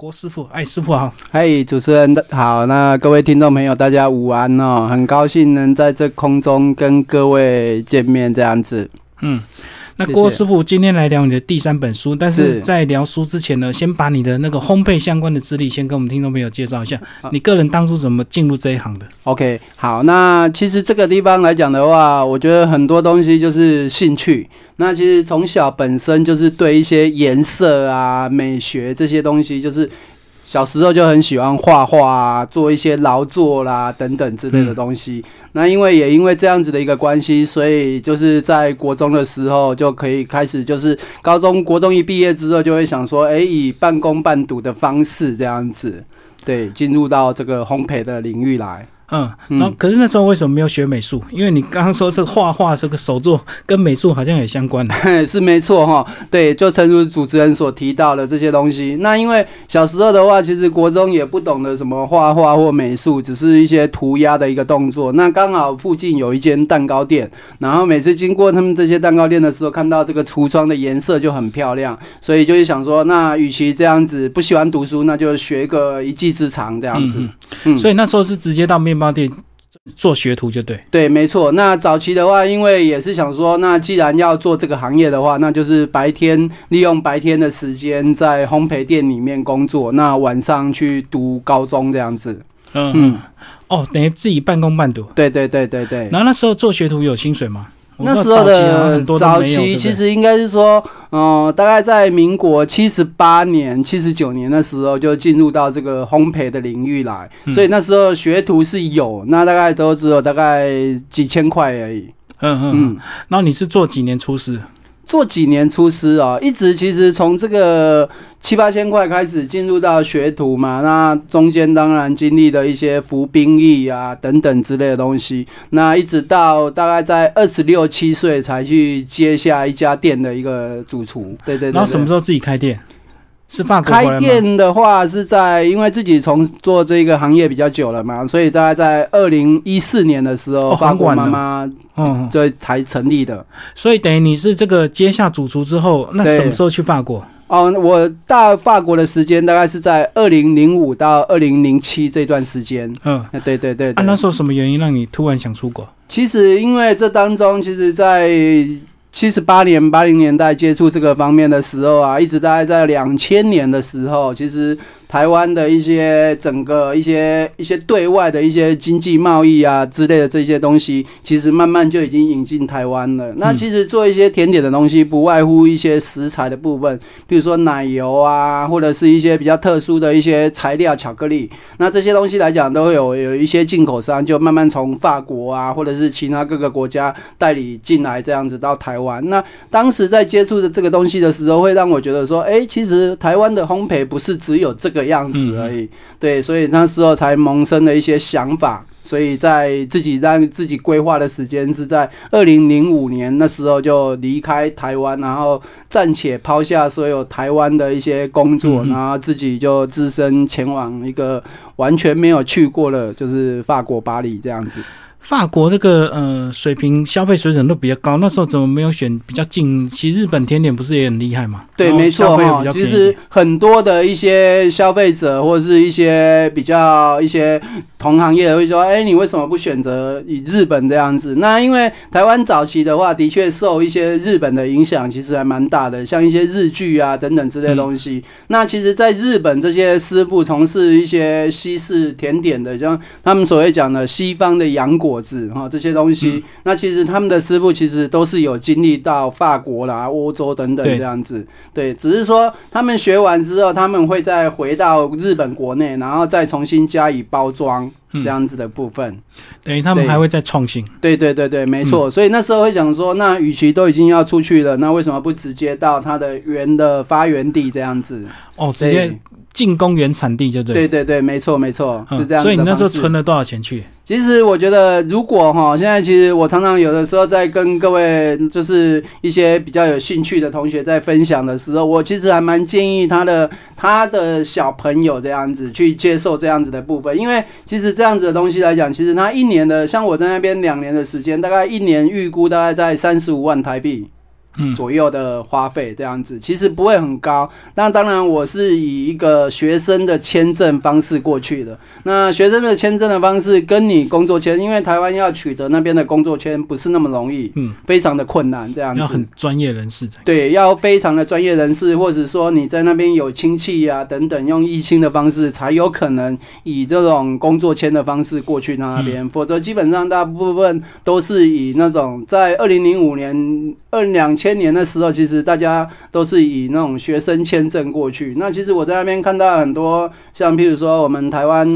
郭师傅，哎，师傅好，嗨，主持人好，那各位听众朋友，大家午安哦，很高兴能在这空中跟各位见面，这样子。嗯，那郭师傅今天来聊你的第三本书，但是是在聊书之前呢，先把你的那个烘焙相关的资历先跟我们听众朋友介绍一下。你个人当初怎么进入这一行的？OK，好，那其实这个地方来讲的话，我觉得很多东西就是兴趣。那其实从小本身就是对一些颜色啊、美学这些东西，就是小时候就很喜欢画画啊，做一些劳作啦等等之类的东西。那因为也因为这样子的一个关系，所以就是在国中的时候就可以开始，就是高中国中一毕业之后，就会想说，哎，以半工半读的方式这样子，对，进入到这个烘焙的领域来。嗯，然后可是那时候为什么没有学美术？因为你刚刚说这个画画这个手作跟美术好像也相关的。是没错哈，对，就正如主持人所提到的这些东西。那因为小时候的话，其实国中也不懂得什么画画或美术，只是一些涂鸦的一个动作。那刚好附近有一间蛋糕店，然后每次经过他们这些蛋糕店的时候，看到这个橱窗的颜色就很漂亮，所以就是想说，那与其这样子不喜欢读书，那就学个一技之长这样子。嗯所以那时候是直接到面包店做学徒就对。对，没错。那早期的话，因为也是想说，那既然要做这个行业的话，那就是白天利用白天的时间在烘焙店里面工作，那晚上去读高中这样子。嗯嗯，哦，等于自己半工半读。对对对对对。然后那时候做学徒有薪水吗？我那时候的早期其实应该是说，嗯、大概在民国七十八年、七十九年的时候就进入到这个烘焙的领域来，嗯所以那时候学徒是有，那大概都只有大概几千块而已。嗯嗯嗯。嗯，然后你是做几年厨师？做几年厨师啊，一直其实从这个七八千块开始进入到学徒嘛，那中间当然经历的一些服兵役啊等等之类的东西，那一直到大概在二十六七岁才去接下一家店的一个主厨。对对对候？然后什么时候自己开店？是法国开？店的话是在，因为自己从做这个行业比较久了嘛，所以大概在二零一四年的时候，哦法国妈妈嗯，嗯这才成立的。所以等于你是这个接下主厨之后，那什么时候去法国？哦，我到法国的时间大概是在二零零五到二零零七这段时间。嗯，啊，对对对啊，那时候什么原因让你突然想出国？其实因为这当中，其实在七十八年、八零年代接触这个方面的时候啊，一直大概在两千年的时候，其实台湾的一些整个一些一些对外的一些经济贸易啊之类的这些东西，其实慢慢就已经引进台湾了。那其实做一些甜点的东西，不外乎一些食材的部分，比如说奶油啊，或者是一些比较特殊的一些材料，巧克力。那这些东西来讲，都有有一些进口商就慢慢从法国啊，或者是其他各个国家代理进来，这样子到台湾。那当时在接触的这个东西的时候，会让我觉得说，哎、其实台湾的烘焙不是只有这个样子而已。对，所以那时候才萌生了一些想法。所以在自己让自己规划的时间是在二零零五年那时候就离开台湾，然后暂且抛下所有台湾的一些工作，然后自己就只身前往一个完全没有去过的，就是法国巴黎这样子。法国这个呃水平消费水准都比较高，那时候怎么没有选比较近？其实日本甜点不是也很厉害嘛？对，没错其实很多的一些消费者或者是一些比较一些同行业的会说，哎，你为什么不选择以日本这样子？那因为台湾早期的话，的确受一些日本的影响，其实还蛮大的，像一些日剧啊等等之类的东西。那其实，在日本这些师傅从事一些西式甜点的，像他们所谓讲的西方的洋果子哈这些东西，那其实他们的师傅其实都是有经历到法国啦、欧洲等等这样子。对，只是说他们学完之后，他们会再回到日本国内，然后再重新加以包装嗯这样子的部分。等于他们还会再创新。对对对对，没错。所以那时候会想说，那与其都已经要出去了，那为什么不直接到它的原的发源地这样子？哦，直接进攻原产地就对。对对对，没错没错，嗯是这样子所以你那时候存了多少钱去？其实我觉得，如果哈，现在其实我常常有的时候在跟各位就是一些比较有兴趣的同学在分享的时候，我其实还蛮建议他的他的小朋友这样子去接受这样子的部分，因为其实这样子的东西来讲，其实他一年的，像我在那边两年的时间，大概一年预估大概在三十五万台币。嗯左右的花费这样子，其实不会很高。那当然，我是以一个学生的签证方式过去的。那学生的签证的方式跟你工作签，因为台湾要取得那边的工作签不是那么容易，嗯，非常的困难这样子。要很专业人士才。对，要非常的专业人士，或者说你在那边有亲戚呀、等等，用义亲的方式才有可能以这种工作签的方式过去那边，否则基本上大部分都是以那种在二零零五年、二两千年的时候，其实大家都是以那种学生签证过去。那其实我在那边看到很多，像譬如说我们台湾。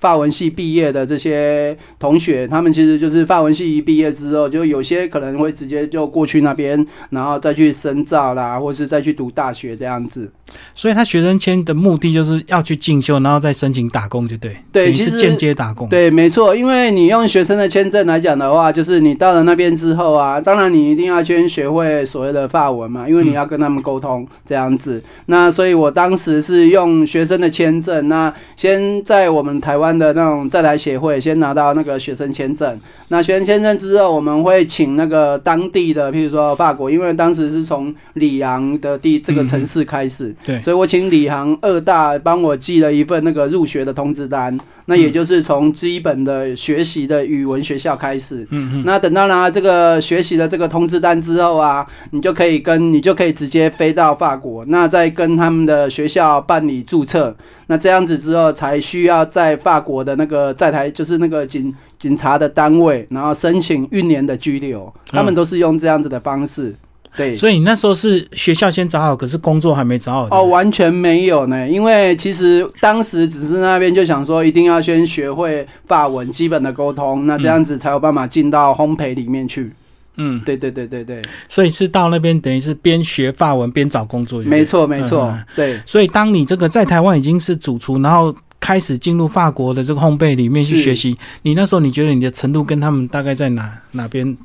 法文系毕业的这些同学，他们其实就是法文系一毕业之后，就有些可能会直接就过去那边，然后再去深造啦，或是再去读大学这样子。所以他学生签的目的就是要去进修，然后再申请打工，就对。对其实等于是间接打工。，对，没错，因为你用学生的签证来讲的话，就是你到了那边之后啊，当然你一定要先学会所谓的法文嘛，因为你要跟他们沟通这样子。那所以我当时是用学生的签证，那先在我们台湾的那种在台协会先拿到那个学生签证。那学生签证之后，我们会请那个当地的，譬如说法国，因为当时是从里昂的地这个城市开始，对所以我请里昂二大帮我寄了一份那个入学的通知单。那也就是从基本的学习的语文学校开始。嗯嗯，那等到拿这个学习的这个通知单之后啊，你就可以跟你就可以直接飞到法国，那再跟他们的学校办理注册。那这样子之后，才需要在法国的那个在台就是那个警警察的单位，然后申请一年的居留。他们都是用这样子的方式。对，所以你那时候是学校先找好，可是工作还没找好。哦，完全没有呢，因为其实当时只是那边就想说，一定要先学会法文基本的沟通，那这样子才有办法进到烘焙里面去。嗯，对对对对对，所以是到那边等于是边学法文边找工作。没错没错对。所以当你这个在台湾已经是主厨，然后开始进入法国的这个烘焙里面去学习，你那时候你觉得你的程度跟他们大概在哪哪边？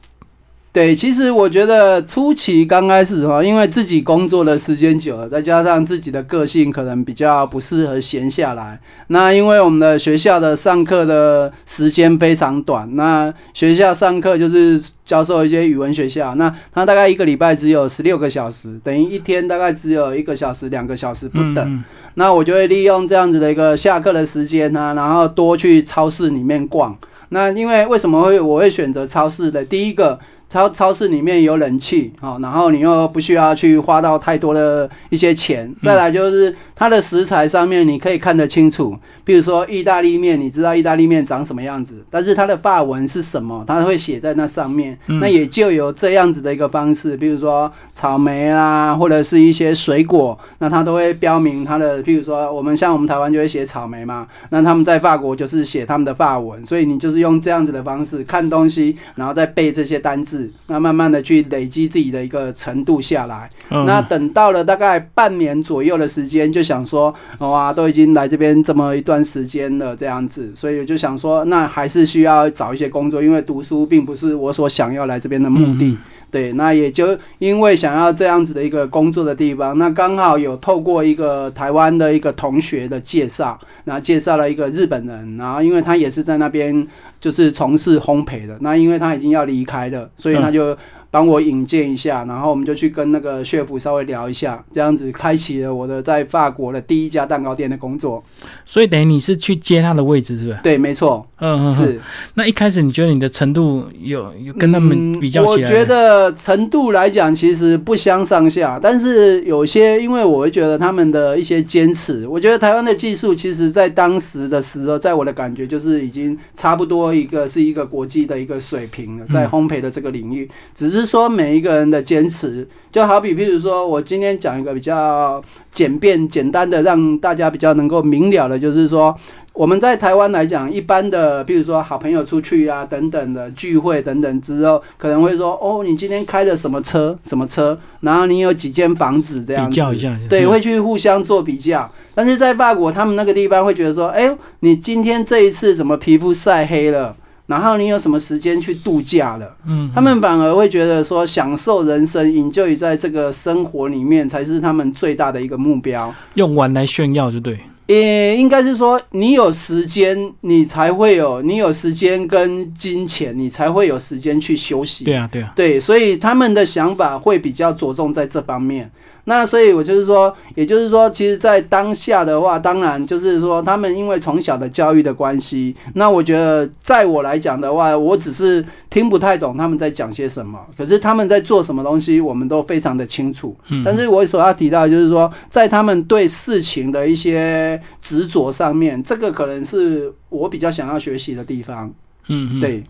对，其实我觉得初期刚开始哈，因为自己工作的时间久了，再加上自己的个性可能比较不适合闲下来。那因为我们的学校的上课的时间非常短，那学校上课就是教授一些语文学校，那他大概一个礼拜只有十六个小时，等于一天大概只有一个小时、两个小时不等。嗯那我就会利用这样子的一个下课的时间呢、然后多去超市里面逛。那因为为什么会我会选择超市的？第一个，超超市里面有冷气，好、然后你又不需要去花到太多的一些钱。再来就是它的食材上面你可以看得清楚，比如说意大利面，你知道意大利面长什么样子，但是它的法文是什么，它会写在那上面。那也就有这样子的一个方式，比如说草莓啦，或者是一些水果，那它都会标明它的，譬如说我们像我们台湾就会写草莓嘛，那他们在法国就是写他们的法文，所以你就是用这样子的方式看东西，然后再背这些单字，那慢慢的去累积自己的一个程度下来。嗯那等到了大概半年左右的时间，就想说，哇，都已经来这边这么一段时间了，这样子，所以我就想说，那还是需要找一些工作，因为读书并不是我所想要来这边的目的。嗯对，那也就因为想要这样子的一个工作的地方，那刚好有透过一个台湾的一个同学的介绍，然后介绍了一个日本人，然后因为他也是在那边就是从事烘焙的，那因为他已经要离开了，所以他就帮我引荐一下，然后我们就去跟那个血府稍微聊一下，这样子开启了我的在法国的第一家蛋糕店的工作。所以等于你是去接他的位置，是不是？对，没错，嗯嗯，嗯。是。那一开始你觉得你的程度有有跟他们比较起来？嗯我觉得程度来讲，其实不相上下，但是有些，因为我会觉得他们的一些坚持，我觉得台湾的技术，其实在当时的时候，在我的感觉就是已经差不多一个是一个国际的一个水平了，在烘焙的这个领域，只是说每一个人的坚持，就好比譬如说我今天讲一个比较简便、简单的，让大家比较能够明了的，就是说。我们在台湾来讲，一般的，譬如说好朋友出去啊，等等的聚会等等之后，可能会说，哦，你今天开了什么车，什么车，然后你有几间房子这样子，比较一下，对，嗯会去互相做比较。但是在法国，他们那个地方会觉得说，哎、你今天这一次怎么皮肤晒黑了？然后你有什么时间去度假了？嗯，他们反而会觉得说，享受人生，引咎于在这个生活里面，才是他们最大的一个目标。用玩来炫耀，就对。也应该是说，你有时间，你才会有，你有时间跟金钱，你才会有时间去休息。对啊，对啊，对，所以他们的想法会比较着重在这方面。那所以，我就是说，也就是说，其实，在当下的话，当然就是说，他们因为从小的教育的关系，那我觉得，在我来讲的话，我只是听不太懂他们在讲些什么，可是他们在做什么东西，我们都非常的清楚。嗯但是我所要提到就是说，在他们对事情的一些执着上面，这个可能是我比较想要学习的地方。嗯嗯，。对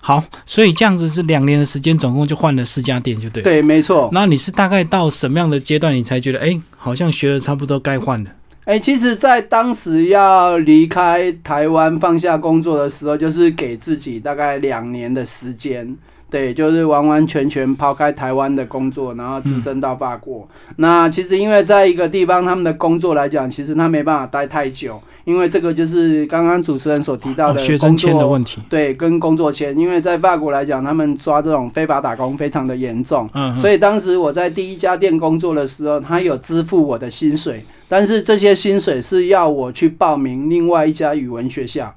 好，所以这样子是两年的时间，总共就换了四家店，就对。对，没错。那你是大概到什么样的阶段，你才觉得，哎、好像学了差不多该换了？哎、其实，在当时要离开台湾放下工作的时候，就是给自己大概两年的时间，对，就是完完全全抛开台湾的工作，然后只身到法国。那其实因为在一个地方，他们的工作来讲，其实他没办法待太久，因为这个就是刚刚主持人所提到哦，的学生。签的问题。对，跟工作签，因为在法国来讲，他们抓这种非法打工非常的严重，嗯，所以当时我在第一家店工作的时候，他有支付我的薪水，但是这些薪水是要我去报名另外一家语文学校，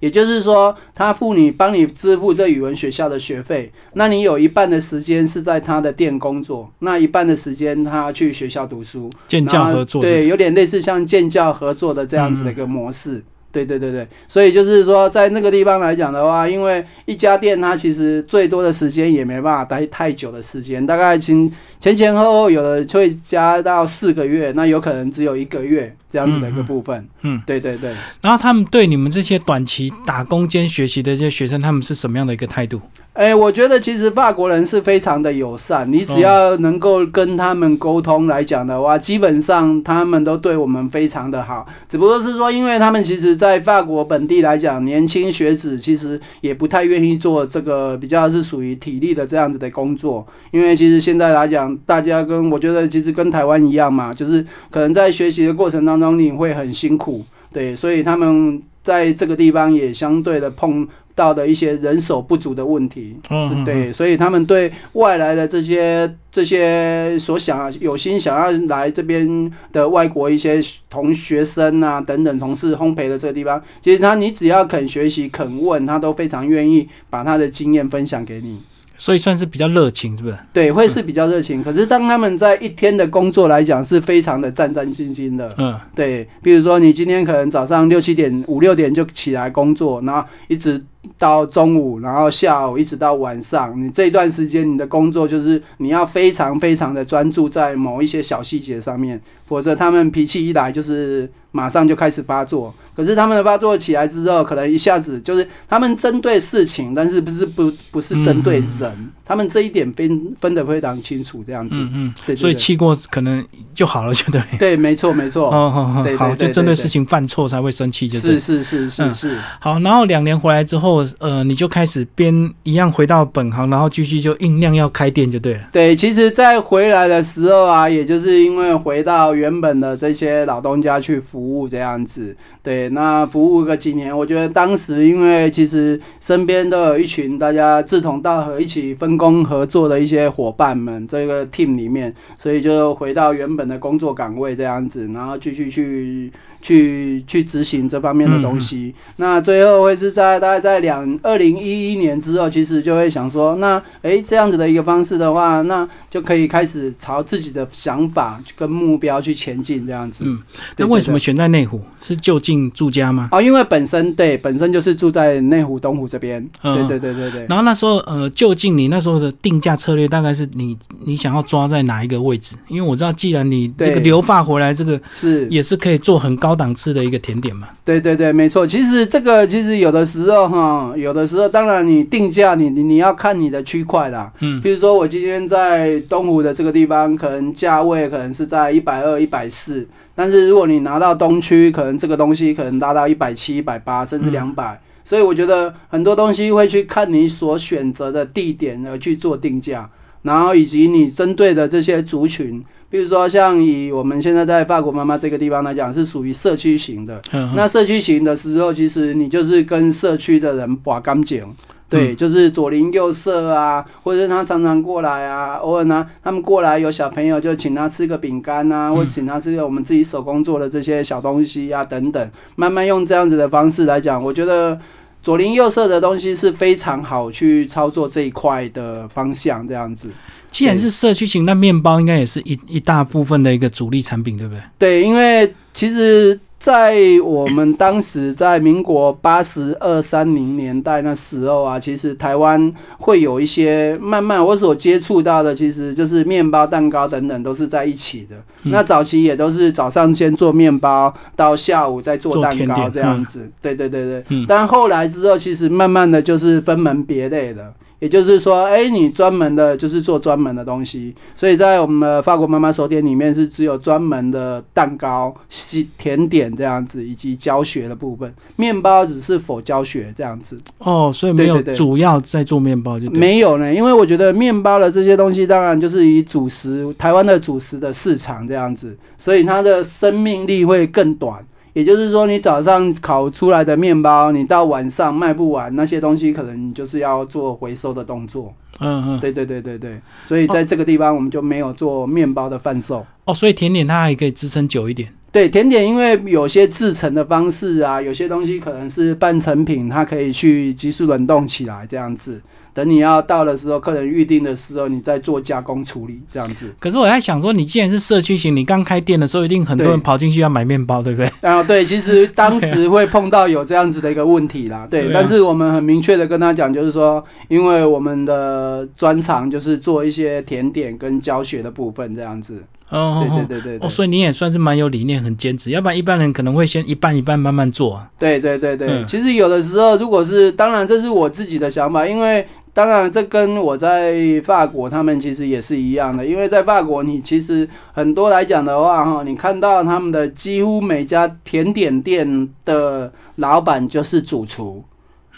也就是说，他付你帮你支付这语文学校的学费，那你有一半的时间是在他的店工作，那一半的时间他去学校读书，建教合作。对，，有点类似像建教合作的这样子的一个模式。对对对对，所以就是说，在那个地方来讲的话，因为一家店它其实最多的时间也没办法待太久的时间，大概前前前后后有的会加到四个月，那有可能只有一个月这样子的一个部分。嗯，对对对。然后他们对你们这些短期打工兼学习的这些学生，他们是什么样的一个态度？哎，我觉得其实法国人是非常的友善，你只要能够跟他们沟通来讲的话，基本上他们都对我们非常的好。只不过是说，因为他们其实在法国本地来讲，年轻学子其实也不太愿意做这个比较是属于体力的这样子的工作，因为其实现在来讲，大家跟我觉得其实跟台湾一样嘛，就是可能在学习的过程当中你会很辛苦，对，所以他们在这个地方也相对的碰。到的一些人手不足的问题，嗯，对，所以他们对外来的这些这些所想有心想要来这边的外国一些同学生啊等等从事烘焙的这个地方，其实他你只要肯学习肯问，他都非常愿意把他的经验分享给你。所以算是比较热情，是不是？对，会是比较热情。可是当他们在一天的工作来讲，是非常的战战兢兢的。嗯，对，比如说你今天可能早上六七点、五六点就起来工作，然后一直到中午，然后下午一直到晚上，你这段时间你的工作就是你要非常非常的专注在某一些小细节上面，否则他们脾气一来就是马上就开始发作。可是他们的发作起来之后，可能一下子就是他们针对事情，但是不是不不是针对人，他们这一点分分得非常清楚，这样子。嗯嗯，对所以气过可能就好了，就对。对，没错没错，哦，好好好，对对对就针对对事情犯错才会生气，就是是。是是是嗯是。好，然后两年回来之后，呃，你就开始边一样回到本行，然后继续就酝酿要开店，就对了。对，其实，在回来的时候啊，也就是因为回到原本的这些老东家去服务这样子。对，那服务个几年，我觉得当时因为其实身边都有一群大家志同道合、一起分工合作的一些伙伴们，这个 team 里面，所以就回到原本的工作岗位这样子，然后继续去去去执行这方面的东西。那最后会是在大概在两二零一一年之后，其实就会想说，那诶这样子的一个方式的话，那就可以开始朝自己的想法跟目标去前进这样子。嗯那为什么选在内湖？是就近住家吗？哦，因为本身对本身就是住在内湖东湖这边，嗯对对对对对。然后那时候，呃，就近你那时候的定价策略大概是你你想要抓在哪一个位置？因为我知道，既然你这个留发回来，这个是，也是可以做很高档次的一个甜点嘛。对对对，没错。其实这个其实有的时候哈，有的时候当然你定价你你你要看你的区块啦。嗯比如说我今天在东湖的这个地方，可能价位可能是在一百二、一百四，但是如果你拿到东区，可能这个东西可能达到一百七、一百八，甚至两百、所以我觉得很多东西会去看你所选择的地点而去做定价，然后以及你针对的这些族群。比如说，像以我们现在在法国妈妈这个地方来讲，是属于社区型的。嗯，那社区型的时候，其实你就是跟社区的人把干净，对，就是左邻右舍啊，或者是他常常过来啊，偶尔呢，他们过来有小朋友就请他吃个饼干啊，或者请他吃个我们自己手工做的这些小东西啊，等等，慢慢用这样子的方式来讲，我觉得左邻右舍的东西是非常好去操作这一块的方向，这样子。既然是社区型，那面包应该也是一一大部分的一个主力产品，对不对？对，因为其实。在我们当时在民国八十二三零年代那时候啊，其实台湾会有一些慢慢我所接触到的，其实就是面包、蛋糕等等都是在一起的。那早期也都是早上先做面包，到下午再做蛋糕这样子。对对对对。但后来之后，其实慢慢的就是分门别类的。也就是说，哎，你专门的就是做专门的东西，所以在我们的法国妈妈手点里面是只有专门的蛋糕、西甜点这样子，以及教学的部分。面包只是否教学这样子。哦，所以没有主要在做面包就没有呢，因为我觉得面包的这些东西，当然就是以主食台湾的主食的市场这样子，所以它的生命力会更短。也就是说，你早上烤出来的面包，你到晚上卖不完，那些东西可能你就是要做回收的动作。嗯嗯，对对对对对，所以在这个地方我们就没有做面包的贩售。哦，所以甜点它还可以支撑久一点。对，甜点因为有些制成的方式啊，有些东西可能是半成品，它可以去急速冷冻起来这样子。等你要到的时候，客人预定的时候，你再做加工处理，这样子。可是我在想说，你既然是社区型，你刚开店的时候，一定很多人跑进去要买面包，对不对？啊，对，其实当时 会碰到有这样子的一个问题啦，对。但是我们很明确的跟他讲，就是说，因为我们的专长就是做一些甜点跟教学的部分，这样子。哦，对对对对。哦，所以你也算是蛮有理念，很坚持。要不然一般人可能会先一半一半慢慢做啊。对对对对，其实有的时候，如果是当然，这是我自己的想法，因为。当然，这跟我在法国，他们其实也是一样的。因为在法国，你其实很多来讲的话，哈，你看到他们的几乎每家甜点店的老板就是主厨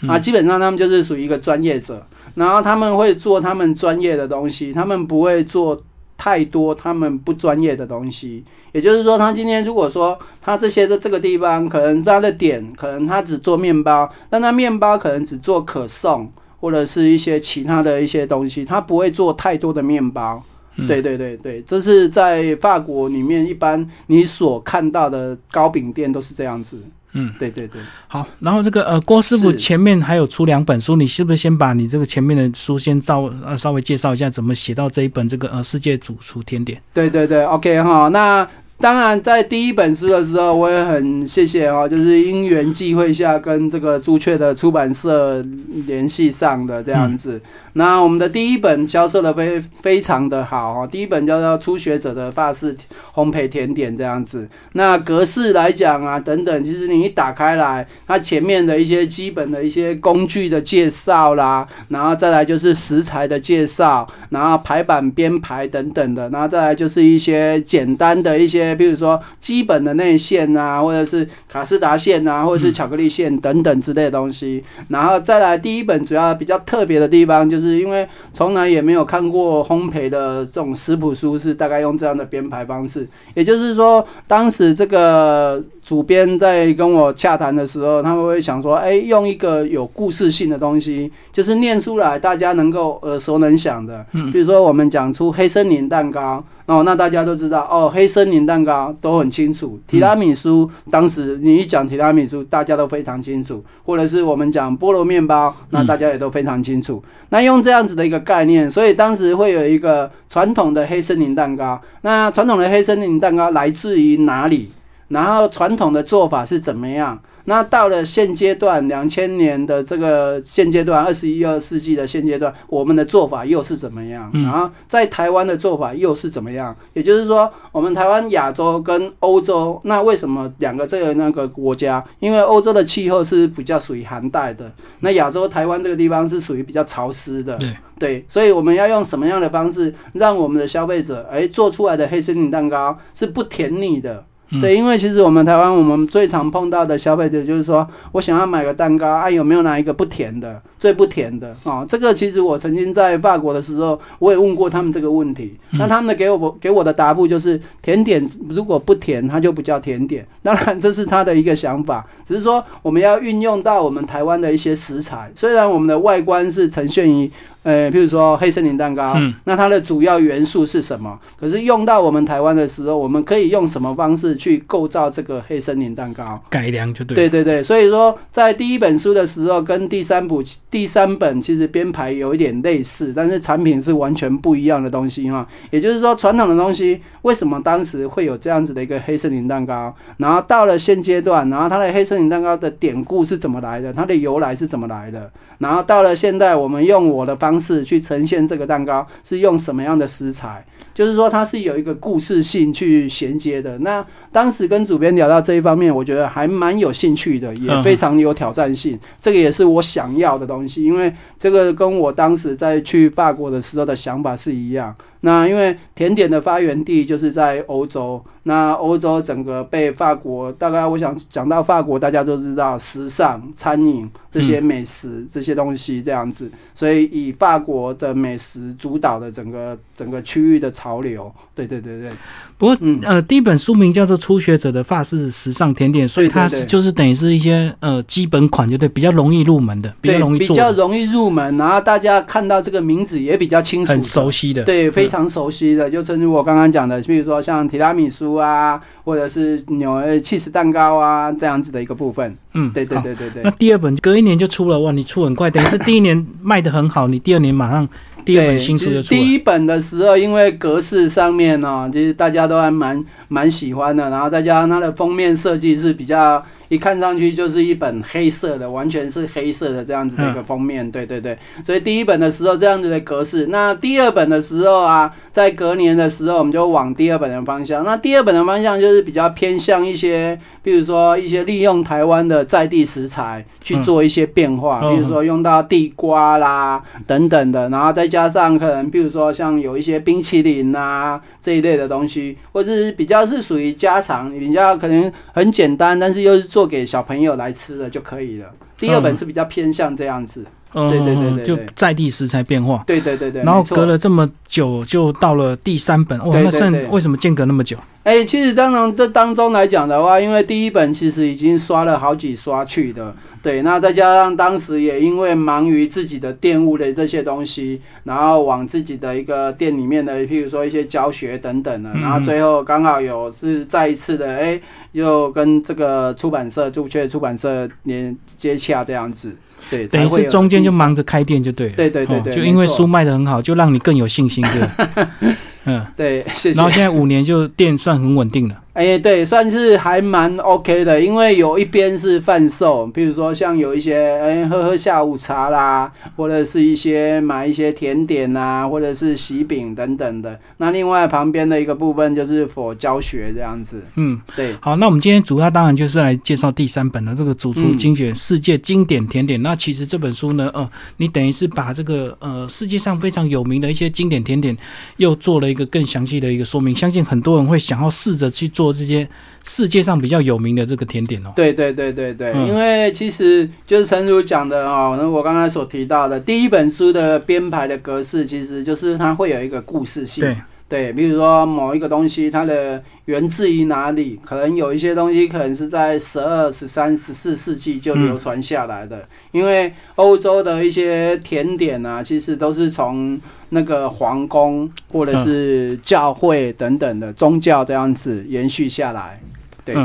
啊，基本上他们就是属于一个专业者。然后他们会做他们专业的东西，他们不会做太多他们不专业的东西。也就是说，他今天如果说他这些的这个地方，可能他的点，可能他只做面包，但他面包可能只做可颂。或者是一些其他的一些东西，他不会做太多的面包。对对对对，这是在法国里面一般你所看到的糕饼店都是这样子。嗯，对对对。好，然后这个呃郭师傅前面还有出两本书，你是不是先把你这个前面的书先照呃稍微介绍一下，怎么写到这一本这个呃世界主厨甜点？对对对，OK 哈，那。当然，在第一本书的时候，我也很谢谢哦，就是因缘际会下跟这个朱雀的出版社联系上的这样子。那我们的第一本销售的非非常的好哦，第一本叫做《初学者的法式烘焙甜点》这样子。那格式来讲啊，等等，其实你一打开来，它前面的一些基本的一些工具的介绍啦，然后再来就是食材的介绍，然后排版编排等等的，然后再来就是一些简单的一些，比如说基本的内馅啊，或者是卡斯达馅啊，或者是巧克力馅等等之类的东西。然后再来第一本主要比较特别的地方就。是因为从来也没有看过烘焙的这种食谱书，是大概用这样的编排方式。也就是说，当时这个主编在跟我洽谈的时候，他们会想说：“哎，用一个有故事性的东西，就是念出来大家能够耳熟能详的。比如说，我们讲出黑森林蛋糕。”哦，那大家都知道哦，黑森林蛋糕都很清楚。提拉米苏，当时你一讲提拉米苏，大家都非常清楚。或者是我们讲菠萝面包，那大家也都非常清楚。那用这样子的一个概念，所以当时会有一个传统的黑森林蛋糕。那传统的黑森林蛋糕来自于哪里？然后传统的做法是怎么样？那到了现阶段，两千年的这个现阶段，二十一二世纪的现阶段，我们的做法又是怎么样？然后在台湾的做法又是怎么样？也就是说，我们台湾、亚洲跟欧洲，那为什么两个这个那个国家？因为欧洲的气候是比较属于寒带的，那亚洲台湾这个地方是属于比较潮湿的。对对，所以我们要用什么样的方式，让我们的消费者哎做出来的黑森林蛋糕是不甜腻的？对，因为其实我们台湾我们最常碰到的消费者就是说我想要买个蛋糕啊，有没有哪一个不甜的？最不甜的啊？这个其实我曾经在法国的时候，我也问过他们这个问题。那他们的给我给我的答复就是，甜点如果不甜，它就不叫甜点。当然这是他的一个想法，只是说我们要运用到我们台湾的一些食材。虽然我们的外观是呈现于。呃，譬如说黑森林蛋糕，那它的主要元素是什么？可是用到我们台湾的时候，我们可以用什么方式去构造这个黑森林蛋糕？改良就对。对对对，所以说在第一本书的时候，跟第三部第三本其实编排有一点类似，但是产品是完全不一样的东西哈。也就是说，传统的东西为什么当时会有这样子的一个黑森林蛋糕？然后到了现阶段，然后它的黑森林蛋糕的典故是怎么来的？它的由来是怎么来的？然后到了现在，我们用我的方方式去呈现这个蛋糕，是用什么样的食材？就是说，它是有一个故事性去衔接的。那当时跟主编聊到这一方面，我觉得还蛮有兴趣的，也非常有挑战性。这个也是我想要的东西，因为这个跟我当时在去法国的时候的想法是一样。那因为甜点的发源地就是在欧洲，那欧洲整个被法国，大概我想讲到法国，大家都知道时尚、餐饮这些美食这些东西这样子，所以以法国的美食主导的整个整个区域的潮流。对对对对。不过嗯呃，第一本书名叫做《初学者的法式时尚甜点》，所以它是就是等于是一些呃基本款，就对，比较容易入门的，比较容易比较容易入门，然后大家看到这个名字也比较清楚，很熟悉的，对，非常熟悉的，就正如我刚刚讲的，比如说像提拉米苏啊，或者是纽呃气势蛋糕啊这样子的一个部分。嗯，对对对对对。那第二本隔一年就出了哇，你出很快，等于是第一年卖的很好，你第二年马上。第二本新书就出第一本的时候，因为格式上面呢，其实大家都还蛮蛮喜欢的，然后再加上它的封面设计是比较。一看上去就是一本黑色的，完全是黑色的这样子的一个封面，对对对。所以第一本的时候这样子的格式，那第二本的时候啊，在隔年的时候我们就往第二本的方向。那第二本的方向就是比较偏向一些，比如说一些利用台湾的在地食材去做一些变化，比如说用到地瓜啦等等的，然后再加上可能比如说像有一些冰淇淋啊这一类的东西，或者是比较是属于家常，比较可能很简单，但是又是做。做给小朋友来吃的就可以了。第二本是比较偏向这样子，对对对对，就在地食材变化，对对对对。然后隔了这么久，就到了第三本，哇，那剩为什么间隔那么久？哎，其实当然这当中来讲的话，因为第一本其实已经刷了好几刷去的，对，那再加上当时也因为忙于自己的店务的这些东西，然后往自己的一个店里面的，譬如说一些教学等等的，然后最后刚好有是再一次的，哎，又跟这个出版社朱雀出版社连接洽这样子，对，等于是中间就忙着开店就对了，对对对对，就因为书卖的很好，就让你更有信心，对。嗯，对，谢谢。然后现在五年就店算很稳定了。哎，对，算是还蛮 OK 的，因为有一边是贩售，比如说像有一些哎喝喝下午茶啦，或者是一些买一些甜点啊，或者是喜饼等等的。那另外旁边的一个部分就是 for 教学这样子。嗯，对。好，那我们今天主要当然就是来介绍第三本的这个主厨精选世界经典甜点。那其实这本书呢，呃，你等于是把这个呃世界上非常有名的一些经典甜点，又做了一个更详细的一个说明。相信很多人会想要试着去做。这些世界上比较有名的这个甜点哦，对对对对对，因为其实就是陈如讲的哦，那我刚才所提到的第一本书的编排的格式，其实就是它会有一个故事性。对对，比如说某一个东西，它的源自于哪里？可能有一些东西可能是在十二、十三、十四世纪就流传下来的，因为欧洲的一些甜点啊，其实都是从。那个皇宫或者是教会等等的宗教这样子延续下来，对。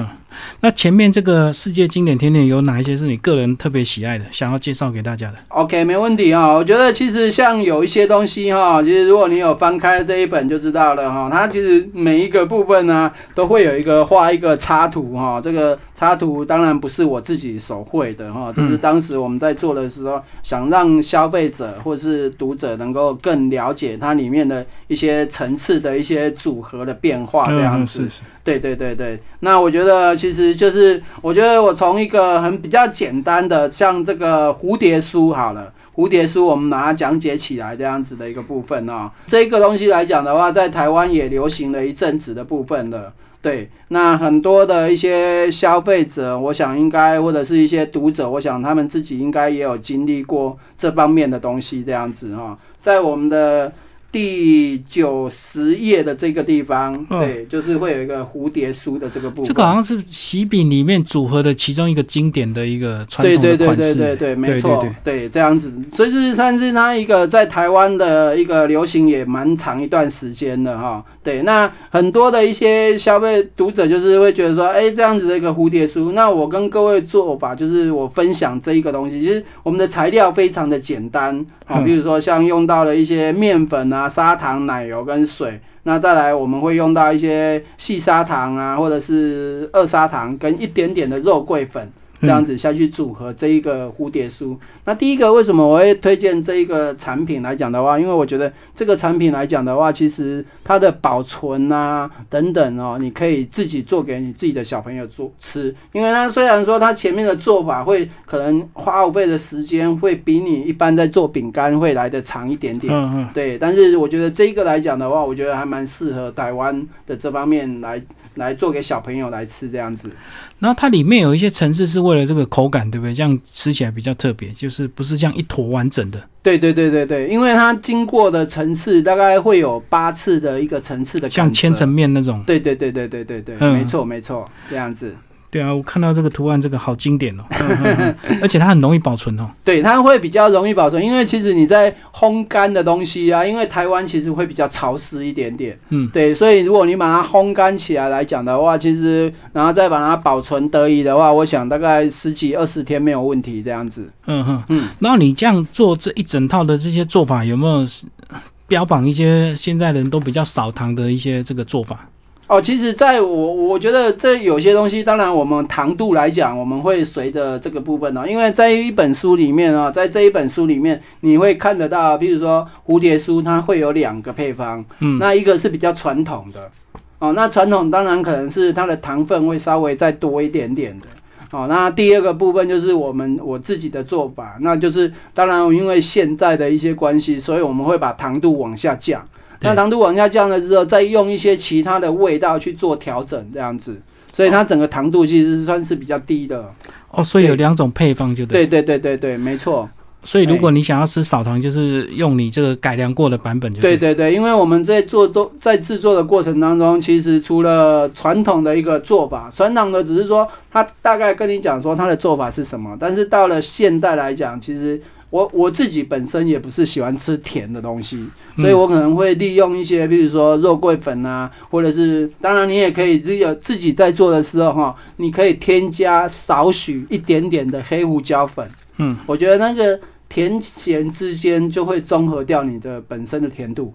那前面这个世界经典甜点有哪一些是你个人特别喜爱的，想要介绍给大家的？OK，没问题啊。我觉得其实像有一些东西哈，其实如果你有翻开这一本就知道了哈。它其实每一个部分呢，都会有一个画一个插图哈。这个插图当然不是我自己手绘的哈，这是当时我们在做的时候，想让消费者或是读者能够更了解它里面的一些层次的一些组合的变化这样子。对对对对，那我觉得。其实就是，我觉得我从一个很比较简单的，像这个蝴蝶书好了，蝴蝶书我们把它讲解起来这样子的一个部分啊，这个东西来讲的话，在台湾也流行了一阵子的部分了。对，那很多的一些消费者，我想应该或者是一些读者，我想他们自己应该也有经历过这方面的东西，这样子哈，在我们的。第九十页的这个地方，对，就是会有一个蝴蝶书的这个部分。这个好像是喜饼里面组合的其中一个经典的一个传统的款式。对对对对对，没错，对这样子，所以就是算是它一个在台湾的一个流行也蛮长一段时间的哈。对，那很多的一些消费读者就是会觉得说，哎，这样子的一个蝴蝶书，那我跟各位做法就是我分享这一个东西，其实我们的材料非常的简单啊，比如说像用到了一些面粉啊。砂糖、奶油跟水，那再来我们会用到一些细砂糖啊，或者是二砂糖跟一点点的肉桂粉。这样子下去组合这一个蝴蝶酥。那第一个为什么我会推荐这一个产品来讲的话？因为我觉得这个产品来讲的话，其实它的保存啊等等哦，你可以自己做给你自己的小朋友做吃。因为它虽然说它前面的做法会可能花费的时间会比你一般在做饼干会来的长一点点，嗯嗯，对。但是我觉得这个来讲的话，我觉得还蛮适合台湾的这方面来来做给小朋友来吃这样子。然后它里面有一些层次是为了这个口感，对不对？这样吃起来比较特别，就是不是像一坨完整的。对对对对对，因为它经过的层次大概会有八次的一个层次的，像千层面那种。对对对对对对对，没错没错，这样子。对啊，我看到这个图案，这个好经典哦，而且它很容易保存哦。对，它会比较容易保存，因为其实你在烘干的东西啊，因为台湾其实会比较潮湿一点点，嗯，对，所以如果你把它烘干起来来讲的话，其实然后再把它保存得宜的话，我想大概十几二十天没有问题这样子。嗯哼，嗯，那你这样做这一整套的这些做法，有没有标榜一些现在人都比较少糖的一些这个做法？哦，其实，在我我觉得这有些东西，当然我们糖度来讲，我们会随着这个部分哦，因为在一本书里面啊，在这一本书里面，你会看得到，比如说蝴蝶酥，它会有两个配方，嗯，那一个是比较传统的，哦，那传统当然可能是它的糖分会稍微再多一点点的，哦，那第二个部分就是我们我自己的做法，那就是当然因为现在的一些关系，所以我们会把糖度往下降。那糖度往下降了之后，再用一些其他的味道去做调整，这样子，所以它整个糖度其实算是比较低的。哦，所以有两种配方就对。对对对对对，没错。所以如果你想要吃少糖，就是用你这个改良过的版本就。对对对，因为我们在做都在制作的过程当中，其实除了传统的一个做法，传统的只是说他大概跟你讲说它的做法是什么，但是到了现代来讲，其实。我我自己本身也不是喜欢吃甜的东西，所以我可能会利用一些，比如说肉桂粉啊，或者是，当然你也可以自己自己在做的时候哈，你可以添加少许一点点的黑胡椒粉，嗯，我觉得那个甜咸之间就会综合掉你的本身的甜度。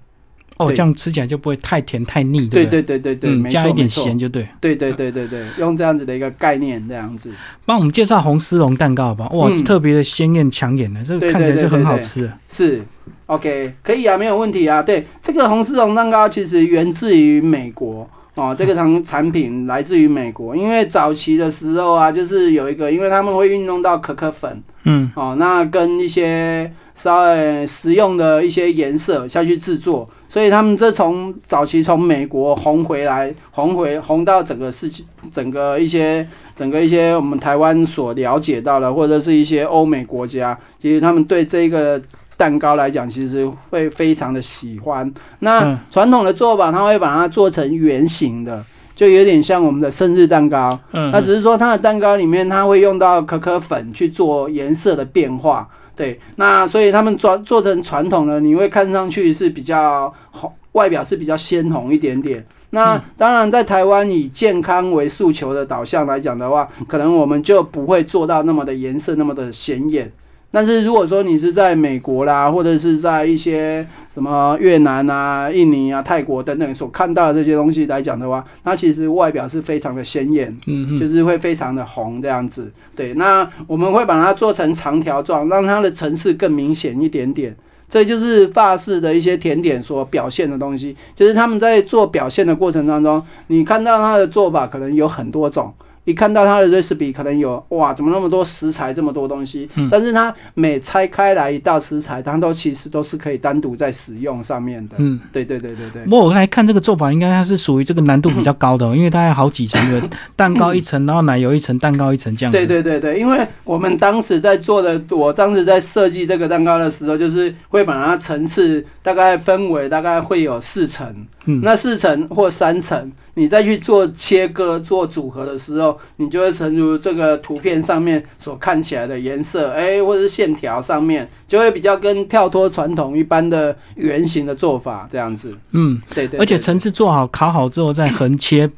哦，这样吃起来就不会太甜太腻，对对对对对，加一点咸就对。对对对对对，用这样子的一个概念，这样子。帮我们介绍红丝绒蛋糕吧，哇，特别的鲜艳抢眼的，这个看起来就很好吃。是，OK，可以啊，没有问题啊。对，这个红丝绒蛋糕其实源自于美国哦，这个产产品来自于美国，因为早期的时候啊，就是有一个，因为他们会运用到可可粉，嗯，哦，那跟一些稍微实用的一些颜色下去制作。所以他们这从早期从美国红回来，红回红到整个世界，整个一些整个一些我们台湾所了解到的，或者是一些欧美国家，其实他们对这个蛋糕来讲，其实会非常的喜欢。那传统的做法，他会把它做成圆形的，就有点像我们的生日蛋糕。嗯，那只是说它的蛋糕里面，它会用到可可粉去做颜色的变化。对，那所以他们做做成传统的，你会看上去是比较红，外表是比较鲜红一点点。那当然，在台湾以健康为诉求的导向来讲的话，可能我们就不会做到那么的颜色那么的显眼。但是如果说你是在美国啦，或者是在一些什么越南啊、印尼啊、泰国等等所看到的这些东西来讲的话，它其实外表是非常的鲜艳，嗯就是会非常的红这样子。对，那我们会把它做成长条状，让它的层次更明显一点点。这就是法式的一些甜点所表现的东西，就是他们在做表现的过程当中，你看到它的做法可能有很多种。一看到它的 recipe 可能有哇，怎么那么多食材，这么多东西？但是它每拆开来一道食材，它都其实都是可以单独在使用上面的。嗯，对对对对对。不过我来看这个做法，应该它是属于这个难度比较高的，因为它有好几层的蛋糕一层，然后奶油一层，蛋糕一层这样子。对对对对，因为我们当时在做的，我当时在设计这个蛋糕的时候，就是会把它层次大概分为大概会有四层，嗯，那四层或三层。你再去做切割、做组合的时候，你就会成如这个图片上面所看起来的颜色，哎，或者是线条上面，就会比较跟跳脱传统一般的圆形的做法这样子。嗯，对对。而且层次做好、烤好之后再横切。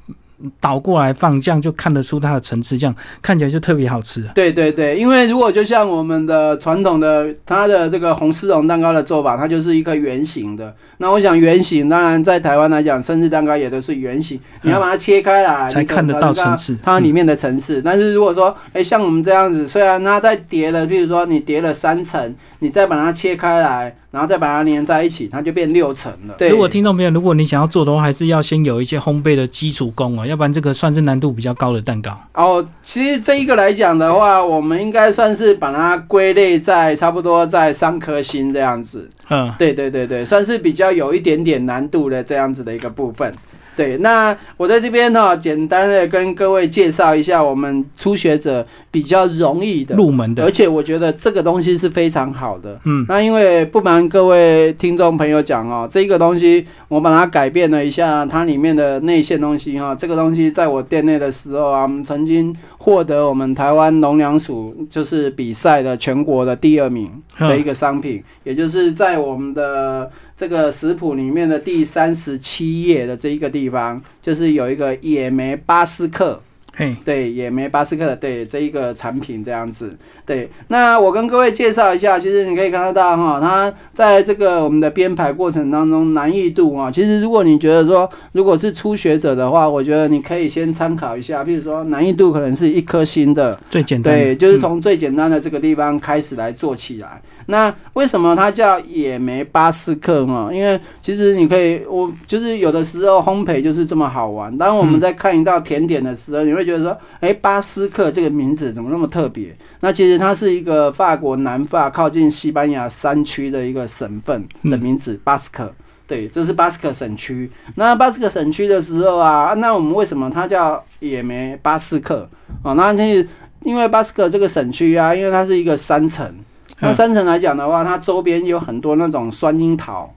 倒过来放，这样就看得出它的层次，这样看起来就特别好吃。对对对，因为如果就像我们的传统的它的这个红丝绒蛋糕的做法，它就是一个圆形的。那我想圆形，当然在台湾来讲，生日蛋糕也都是圆形，你要把它切开来才看得到层次，它里面的层次。但是如果说，哎，像我们这样子，虽然它在叠了，比如说你叠了三层。你再把它切开来，然后再把它粘在一起，它就变六层了。对，如果听众朋友，如果你想要做的话，还是要先有一些烘焙的基础功哦，要不然这个算是难度比较高的蛋糕。哦，其实这一个来讲的话，我们应该算是把它归类在差不多在三颗星这样子。嗯，对对对对，算是比较有一点点难度的这样子的一个部分。对，那我在这边呢，简单的跟各位介绍一下我们初学者比较容易的入门的，而且我觉得这个东西是非常好的。嗯，那因为不瞒各位听众朋友讲哦，这个东西我把它改变了一下，它里面的内线东西哈，这个东西在我店内的时候啊，我们曾经获得我们台湾农粮署就是比赛的全国的第二名的一个商品，也就是在我们的。这个食谱里面的第三十七页的这一个地方，就是有一个野莓巴斯克，嘿，对，野莓巴斯克，对，这一个产品这样子，对。那我跟各位介绍一下，其实你可以看得到哈，它在这个我们的编排过程当中难易度啊，其实如果你觉得说，如果是初学者的话，我觉得你可以先参考一下，比如说难易度可能是一颗星的，最简单，对，就是从最简单的这个地方开始来做起来。那为什么它叫野莓巴斯克嘛？因为其实你可以，我就是有的时候烘焙就是这么好玩。当我们在看一道甜点的时候，你会觉得说，哎，巴斯克这个名字怎么那么特别？那其实它是一个法国南法靠近西班牙山区的一个省份的名字，巴斯克。对，这是巴斯克省区。那巴斯克省区的时候啊，那我们为什么它叫野莓巴斯克？哦，那就是因为巴斯克这个省区啊，因为它是一个山城。那三层来讲的话，它周边有很多那种酸樱桃，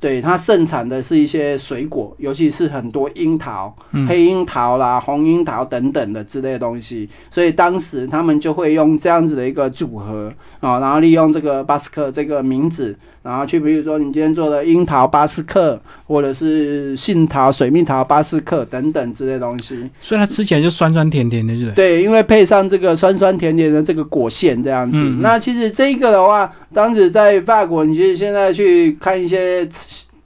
对它盛产的是一些水果，尤其是很多樱桃、黑樱桃啦、红樱桃等等的之类的东西，所以当时他们就会用这样子的一个组合啊，然后利用这个巴斯克这个名字。然后去，比如说你今天做的樱桃巴斯克，或者是杏桃、水蜜桃巴斯克等等之类东西，所以它吃起来就酸酸甜甜的，是对，因为配上这个酸酸甜甜的这个果馅这样子。那其实这个的话，当时在法国，你其实现在去看一些。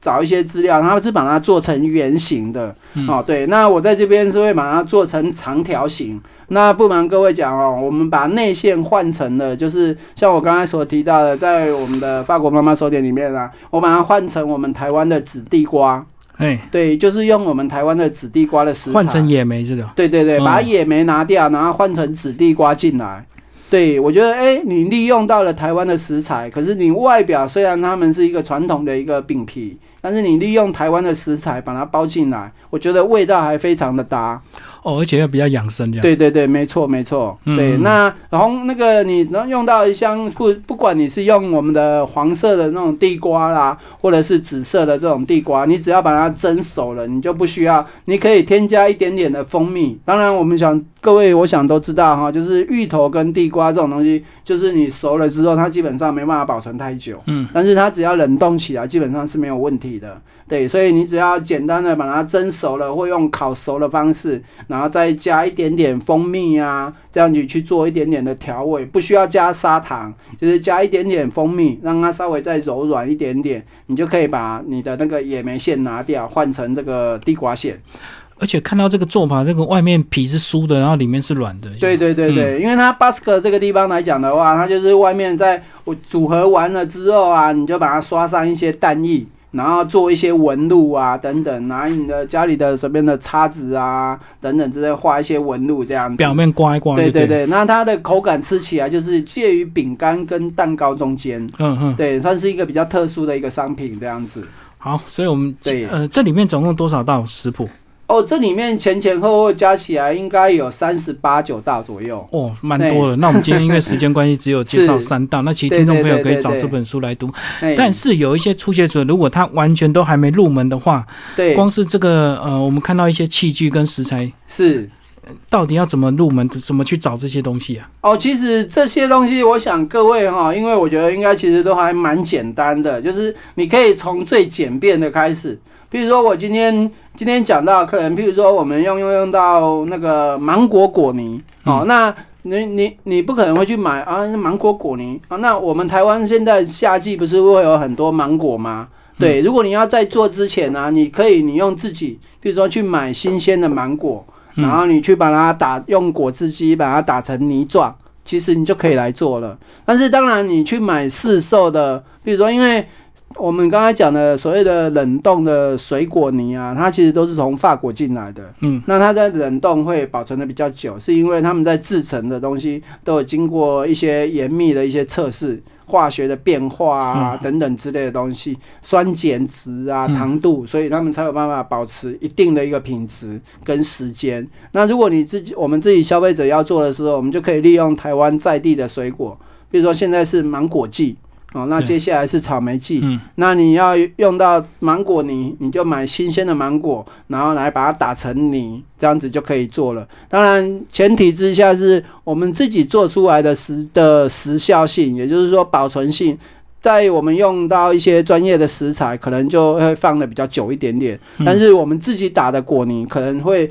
找一些资料，他是把它做成圆形的哦。对，那我在这边是会把它做成长条形。那不瞒各位讲哦，我们把内馅换成了，就是像我刚才所提到的，在我们的法国妈妈手点里面啊，我把它换成我们台湾的紫地瓜。哎，对，就是用我们台湾的紫地瓜的食材换成野莓这种。对对对，把野莓拿掉，然后换成紫地瓜进来。对，我觉得，哎，你利用到了台湾的食材，可是你外表虽然他们是一个传统的一个饼皮，但是你利用台湾的食材把它包进来，我觉得味道还非常的搭。哦，而且又比较养生，这样。对对对，没错没错。对，那然后那个你能用到像不不管你是用我们的黄色的那种地瓜啦，或者是紫色的这种地瓜，你只要把它蒸熟了，你就不需要，你可以添加一点点的蜂蜜。当然，我们想各位，我想都知道哈，就是芋头跟地瓜这种东西，就是你熟了之后，它基本上没办法保存太久。嗯。但是它只要冷冻起来，基本上是没有问题的。对，所以你只要简单的把它蒸熟了，或用烤熟的方式，然后再加一点点蜂蜜啊，这样子去做一点点的调味，不需要加砂糖，就是加一点点蜂蜜，让它稍微再柔软一点点，你就可以把你的那个野莓馅拿掉，换成这个地瓜馅。而且看到这个做法，这个外面皮是酥的，然后里面是软的。对对对对，因为它巴斯克这个地方来讲的话，它就是外面在我组合完了之后啊，你就把它刷上一些蛋液。然后做一些纹路啊等等，拿你的家里的随便的叉子啊等等之类画一些纹路这样子。表面刮一刮对，对对对，那它的口感吃起来就是介于饼干跟蛋糕中间，嗯嗯。对，算是一个比较特殊的一个商品这样子。好，所以我们对呃，这里面总共多少道食谱？哦，这里面前前后后加起来应该有三十八九道左右。哦，蛮多了。那我们今天因为时间关系，只有介绍 三道。那其实听众朋友可以找这本书来读。哎但是有一些初学者，如果他完全都还没入门的话，对，光是这个呃，我们看到一些器具跟食材，是到底要怎么入门，怎么去找这些东西啊？哦，其实这些东西，我想各位哈，因为我觉得应该其实都还蛮简单的，就是你可以从最简便的开始。比如说我今天今天讲到可能，譬如说我们用用用到那个芒果果泥哦，那你你你不可能会去买啊芒果果泥啊。那我们台湾现在夏季不是会有很多芒果吗？对，如果你要在做之前呢、你可以你用自己，比如说去买新鲜的芒果，嗯然后你去把它打用果汁机把它打成泥状，其实你就可以来做了。但是当然，你去买市售的，比如说，因为我们刚才讲的所谓的冷冻的水果泥啊，它其实都是从法国进来的。嗯，那它在冷冻会保存的比较久，是因为他们在制成的东西都有经过一些严密的一些测试。化学的变化啊，等等之类的东西，酸碱值啊、嗯糖度，所以他们才有办法保持一定的一个品质跟时间。那如果你自己我们自己消费者要做的时候，我们就可以利用台湾在地的水果，比如说现在是芒果季。哦，那接下来是草莓季，嗯，那你要用到芒果泥，你就买新鲜的芒果，然后来把它打成泥，这样子就可以做了。当然，前提之下是我们自己做出来的时的时效性，也就是说保存性。在我们用到一些专业的食材，可能就会放的比较久一点点，嗯但是我们自己打的果泥可能会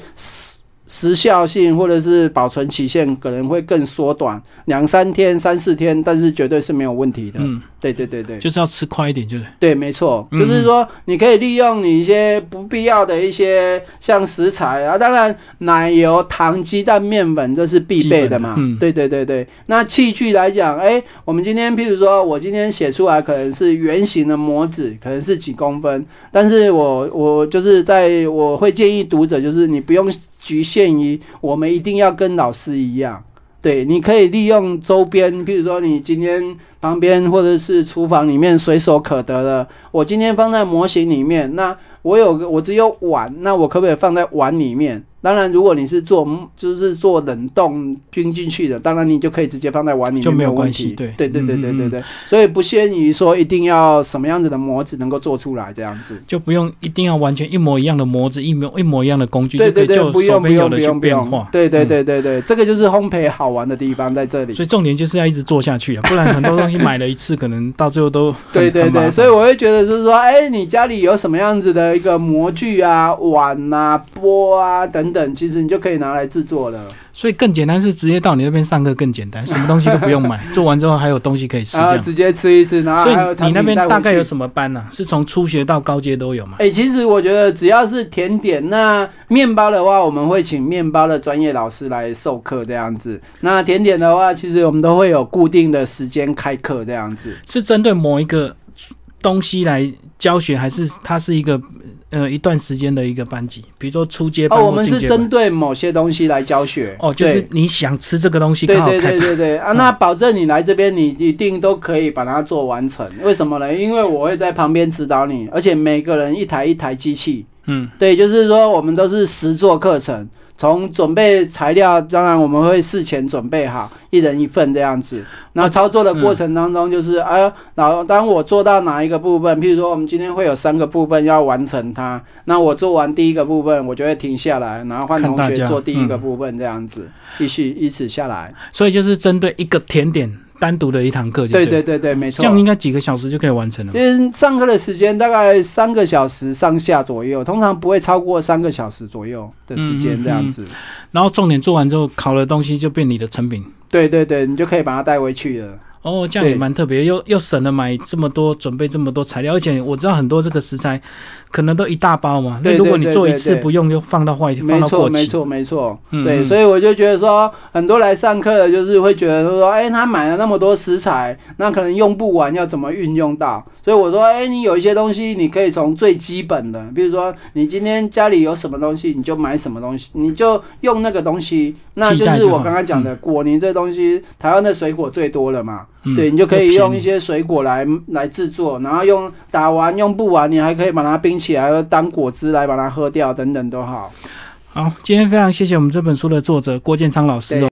时时效性或者是保存期限可能会更缩短，两三天、三四天，但是绝对是没有问题的。嗯，对对对对。就是要吃快一点，就是对，没错，嗯就是说你可以利用你一些不必要的一些像食材啊，当然奶油、糖、鸡蛋、面粉这是必备的嘛。的嗯对对对对。那器具来讲，哎，我们今天譬如说我今天写出来可能是圆形的模子，可能是几公分，但是我我就是在我会建议读者，就是你不用局限于我们一定要跟老师一样。对，你可以利用周边，譬如说你今天旁边或者是厨房里面随手可得的，我今天放在模型里面，那我有个我只有碗，那我可不可以放在碗里面？当然，如果你是做就是做冷冻冰进去的，当然你就可以直接放在碗里面，就没有问题。关系对对对对对嗯嗯对对，所以不限于说一定要什么样子的模子能够做出来这样子。就不用一定要完全一模一样的模子，一模一模一样的工具，对对对，就可以就不用不用不用变化。。对对嗯对对对，这个就是烘焙好玩的地方在这里。所以重点就是要一直做下去啊，不然很多东西买了一次，可能到最后都 很对对对，所以我会觉得就是说，哎，你家里有什么样子的一个模具啊、碗啊、钵啊等等，其实你就可以拿来制作了。所以更简单是直接到你那边上课更简单，什么东西都不用买，做完之后还有东西可以吃，这样。直接吃一吃，然后所以你那边大概有？什么班呢、是从初学到高阶都有吗？哎、其实我觉得只要是甜点，那面包的话，我们会请面包的专业老师来授课这样子。那甜点的话，其实我们都会有固定的时间开课这样子。是针对某一个东西来教学，还是它是一个呃一段时间的一个班级？比如说初阶班哦，我们是针对某些东西来教学。哦，就是你想吃这个东西，对对。对对对啊，嗯那保证你来这边，你一定都可以把它做完成。为什么呢？因为我会在旁边指导你，而且每个人一台一台机器。嗯，对，就是说我们都是实做课程，从准备材料，当然我们会事前准备好，一人一份这样子。然后操作的过程当中，就是哎呀，然后当我做到哪一个部分，譬如说我们今天会有三个部分要完成它，那我做完第一个部分，我就会停下来，然后换同学做第一个嗯部分这样子，继续依此下来。所以就是针对一个甜点单独的一堂课对对对对对，没错这。样应该几个小时就可以完成了嘛。因为上课的时间大概三个小时上下左右，通常不会超过三个小时左右的时间这样子。然后重点做完之后，烤的东西就变你的成品。对对对，你就可以把它带回去了。哦，这样也对蛮特别，又又省了买这么多，准备这么多材料，而且我知道很多这个食材可能都一大包嘛。那如果你对对对做一次不用，就放到坏，放没错，到过期。没错，没错。对，嗯嗯所以我就觉得说，很多来上课的，就是会觉得说，哎、他买了那么多食材，那可能用不完，要怎么运用到？所以我说，哎、你有一些东西，你可以从最基本的，比如说你今天家里有什么东西，你就买什么东西，你就用那个东西。那就是我刚刚讲的果泥这东西，台湾的水果最多了嘛，嗯。对你就可以用一些水果来来制作，然后用打完用不完，你还可以把它冰起来当果汁来把它喝掉，等等都好。好，今天非常谢谢我们这本书的作者郭建昌老师哦。